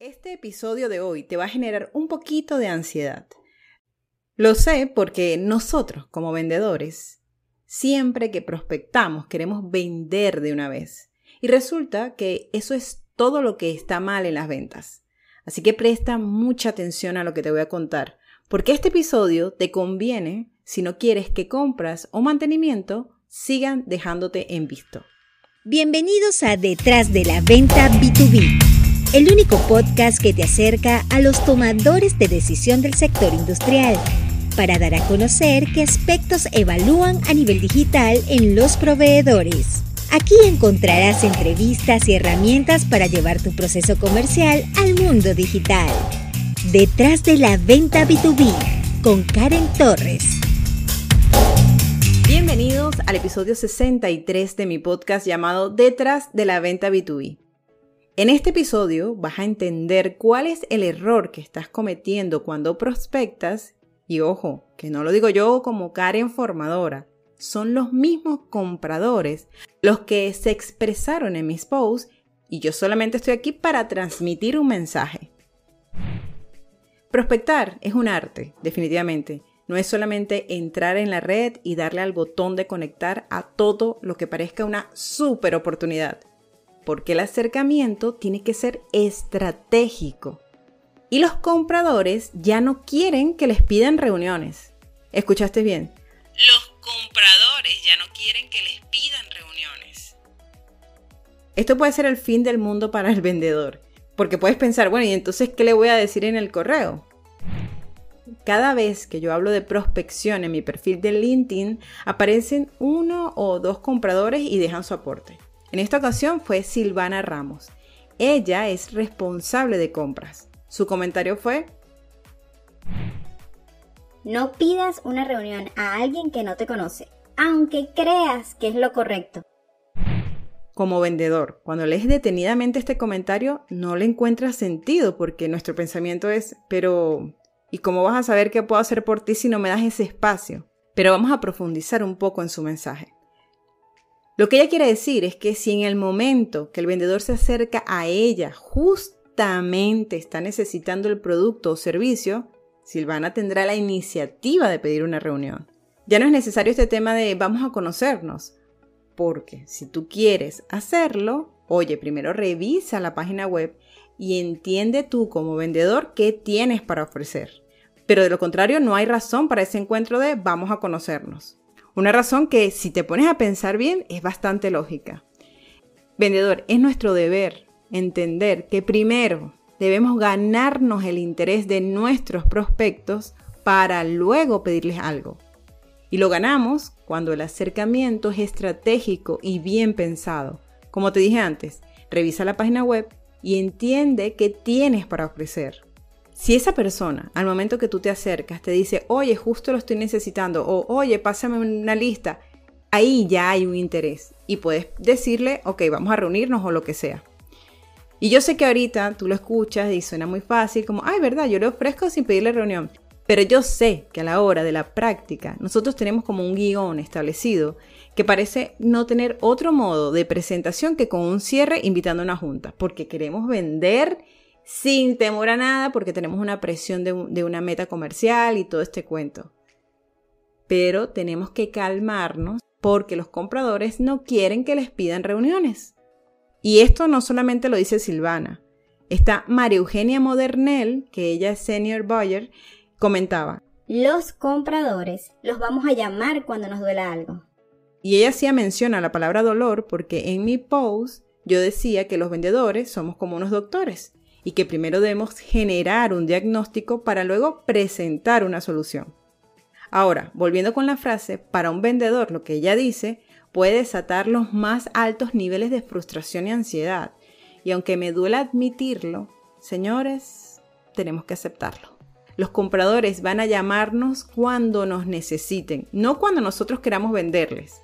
Este episodio de hoy te va a generar un poquito de ansiedad. Lo sé porque nosotros, como vendedores, siempre que prospectamos queremos vender de una vez. Y resulta que eso es todo lo que está mal en las ventas. Así que presta mucha atención a lo que te voy a contar, porque este episodio te conviene si no quieres que compras o mantenimiento sigan dejándote en visto. Bienvenidos a Detrás de la Venta B2B el único podcast que te acerca a los tomadores de decisión del sector industrial, para dar a conocer qué aspectos evalúan a nivel digital en los proveedores. Aquí encontrarás entrevistas y herramientas para llevar tu proceso comercial al mundo digital. Detrás de la venta B2B, con Karen Torres. Bienvenidos al episodio 63 de mi podcast llamado Detrás de la venta B2B. En este episodio vas a entender cuál es el error que estás cometiendo cuando prospectas y ojo, que no lo digo yo como Karen formadora, son los mismos compradores los que se expresaron en mis posts y yo solamente estoy aquí para transmitir un mensaje. Prospectar es un arte, definitivamente. No es solamente entrar en la red y darle al botón de conectar a todo lo que parezca una super oportunidad porque el acercamiento tiene que ser estratégico. Y los compradores ya no quieren que les pidan reuniones. ¿Escuchaste bien? Los compradores ya no quieren que les pidan reuniones. Esto puede ser el fin del mundo para el vendedor. Porque puedes pensar, bueno, ¿y entonces qué le voy a decir en el correo? Cada vez que yo hablo de prospección en mi perfil de LinkedIn, aparecen uno o dos compradores y dejan su aporte. En esta ocasión fue Silvana Ramos. Ella es responsable de compras. Su comentario fue... No pidas una reunión a alguien que no te conoce, aunque creas que es lo correcto. Como vendedor, cuando lees detenidamente este comentario, no le encuentras sentido porque nuestro pensamiento es, pero ¿y cómo vas a saber qué puedo hacer por ti si no me das ese espacio? Pero vamos a profundizar un poco en su mensaje. Lo que ella quiere decir es que si en el momento que el vendedor se acerca a ella justamente está necesitando el producto o servicio, Silvana tendrá la iniciativa de pedir una reunión. Ya no es necesario este tema de vamos a conocernos, porque si tú quieres hacerlo, oye, primero revisa la página web y entiende tú como vendedor qué tienes para ofrecer. Pero de lo contrario, no hay razón para ese encuentro de vamos a conocernos. Una razón que si te pones a pensar bien es bastante lógica. Vendedor, es nuestro deber entender que primero debemos ganarnos el interés de nuestros prospectos para luego pedirles algo. Y lo ganamos cuando el acercamiento es estratégico y bien pensado. Como te dije antes, revisa la página web y entiende qué tienes para ofrecer. Si esa persona, al momento que tú te acercas, te dice, oye, justo lo estoy necesitando, o oye, pásame una lista, ahí ya hay un interés y puedes decirle, ok, vamos a reunirnos o lo que sea. Y yo sé que ahorita tú lo escuchas y suena muy fácil, como, ay, verdad, yo le ofrezco sin pedirle reunión. Pero yo sé que a la hora de la práctica, nosotros tenemos como un guion establecido que parece no tener otro modo de presentación que con un cierre invitando a una junta, porque queremos vender sin temor a nada porque tenemos una presión de, de una meta comercial y todo este cuento. Pero tenemos que calmarnos porque los compradores no quieren que les pidan reuniones. Y esto no solamente lo dice Silvana. Está María Eugenia Modernel, que ella es senior buyer, comentaba. Los compradores los vamos a llamar cuando nos duela algo. Y ella hacía mención a la palabra dolor porque en mi post yo decía que los vendedores somos como unos doctores y que primero debemos generar un diagnóstico para luego presentar una solución. Ahora, volviendo con la frase, para un vendedor lo que ella dice puede desatar los más altos niveles de frustración y ansiedad. Y aunque me duele admitirlo, señores, tenemos que aceptarlo. Los compradores van a llamarnos cuando nos necesiten, no cuando nosotros queramos venderles.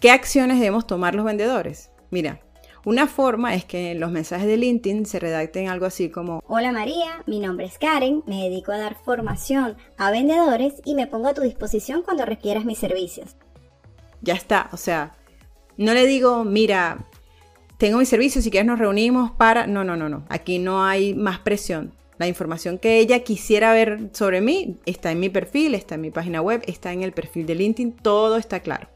¿Qué acciones debemos tomar los vendedores? Mira, una forma es que los mensajes de LinkedIn se redacten algo así como Hola María, mi nombre es Karen, me dedico a dar formación a vendedores y me pongo a tu disposición cuando requieras mis servicios. Ya está, o sea, no le digo, mira, tengo mi servicio, si quieres nos reunimos para... No, no, no, no. Aquí no hay más presión. La información que ella quisiera ver sobre mí está en mi perfil, está en mi página web, está en el perfil de LinkedIn, todo está claro.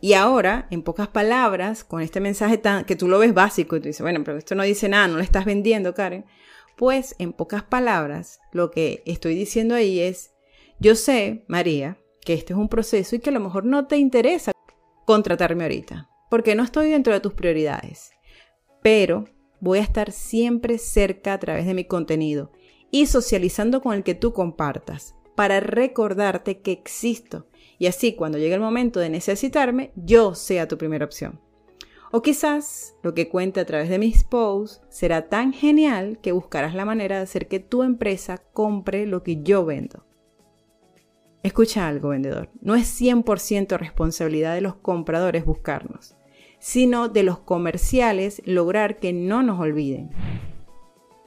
Y ahora, en pocas palabras, con este mensaje tan, que tú lo ves básico y tú dices, bueno, pero esto no dice nada, no le estás vendiendo, Karen. Pues, en pocas palabras, lo que estoy diciendo ahí es, yo sé, María, que este es un proceso y que a lo mejor no te interesa contratarme ahorita, porque no estoy dentro de tus prioridades. Pero voy a estar siempre cerca a través de mi contenido y socializando con el que tú compartas para recordarte que existo y así cuando llegue el momento de necesitarme, yo sea tu primera opción. O quizás lo que cuente a través de mis posts será tan genial que buscarás la manera de hacer que tu empresa compre lo que yo vendo. Escucha algo, vendedor. No es 100% responsabilidad de los compradores buscarnos sino de los comerciales lograr que no nos olviden.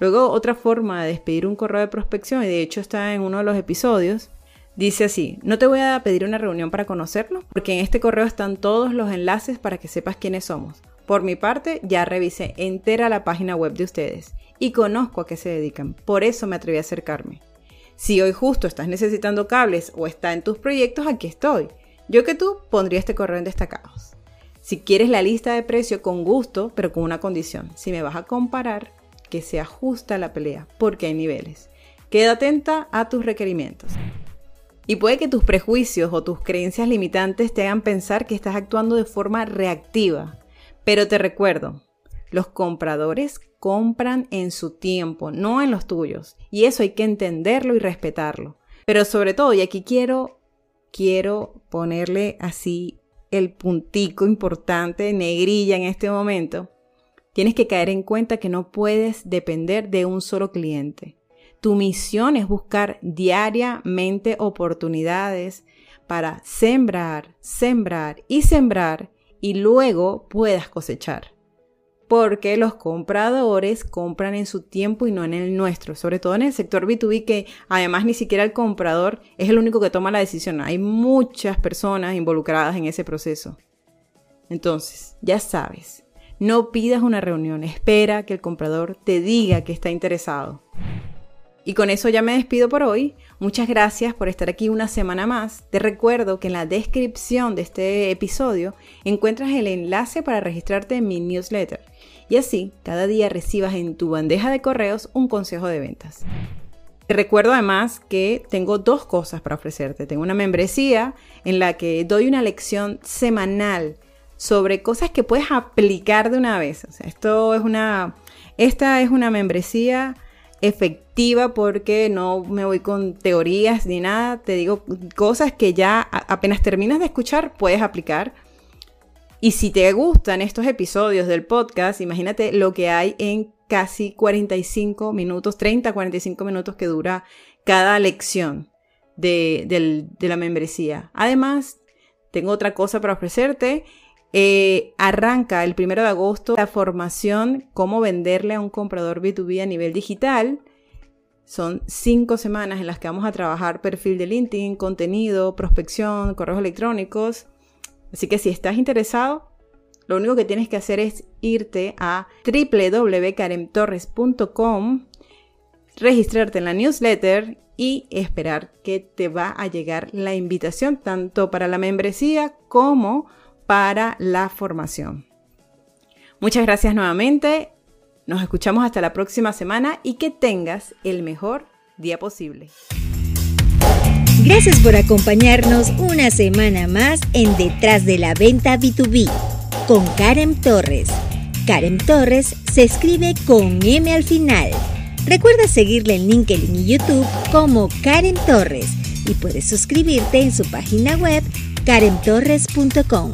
Luego, otra forma de despedir un correo de prospección, y de hecho está en uno de los episodios, dice así, no te voy a pedir una reunión para conocernos, porque en este correo están todos los enlaces para que sepas quiénes somos. Por mi parte, ya revisé entera la página web de ustedes y conozco a qué se dedican, por eso me atreví a acercarme. Si hoy justo estás necesitando cables o está en tus proyectos, aquí estoy. Yo que tú pondría este correo en destacados. Si quieres la lista de precio con gusto, pero con una condición. Si me vas a comparar, que sea justa la pelea, porque hay niveles. Queda atenta a tus requerimientos. Y puede que tus prejuicios o tus creencias limitantes te hagan pensar que estás actuando de forma reactiva. Pero te recuerdo, los compradores compran en su tiempo, no en los tuyos. Y eso hay que entenderlo y respetarlo. Pero sobre todo, y aquí quiero, quiero ponerle así el puntico importante, negrilla en este momento, tienes que caer en cuenta que no puedes depender de un solo cliente. Tu misión es buscar diariamente oportunidades para sembrar, sembrar y sembrar y luego puedas cosechar porque los compradores compran en su tiempo y no en el nuestro, sobre todo en el sector B2B que además ni siquiera el comprador es el único que toma la decisión, hay muchas personas involucradas en ese proceso. Entonces, ya sabes, no pidas una reunión, espera que el comprador te diga que está interesado. Y con eso ya me despido por hoy. Muchas gracias por estar aquí una semana más. Te recuerdo que en la descripción de este episodio encuentras el enlace para registrarte en mi newsletter y así cada día recibas en tu bandeja de correos un consejo de ventas. Te recuerdo además que tengo dos cosas para ofrecerte. Tengo una membresía en la que doy una lección semanal sobre cosas que puedes aplicar de una vez. esto es una, esta es una membresía efectiva porque no me voy con teorías ni nada. Te digo cosas que ya apenas terminas de escuchar puedes aplicar. Y si te gustan estos episodios del podcast, imagínate lo que hay en casi 45 minutos, 30, 45 minutos que dura cada lección de, la membresía. Además, tengo otra cosa para ofrecerte. Eh, arranca el primero de agosto la formación Cómo venderle a un comprador B2B a nivel digital. Son cinco semanas en las que vamos a trabajar perfil de LinkedIn, contenido, prospección, correos electrónicos. Así que si estás interesado, lo único que tienes que hacer es irte a www.karemtorres.com, registrarte en la newsletter y esperar que te va a llegar la invitación tanto para la membresía como para la formación. Muchas gracias nuevamente. Nos escuchamos hasta la próxima semana y que tengas el mejor día posible. Gracias por acompañarnos una semana más en Detrás de la Venta B2B con Karen Torres. Karen Torres se escribe con M al final. Recuerda seguirle en LinkedIn y YouTube como Karen Torres y puedes suscribirte en su página web karentorres.com.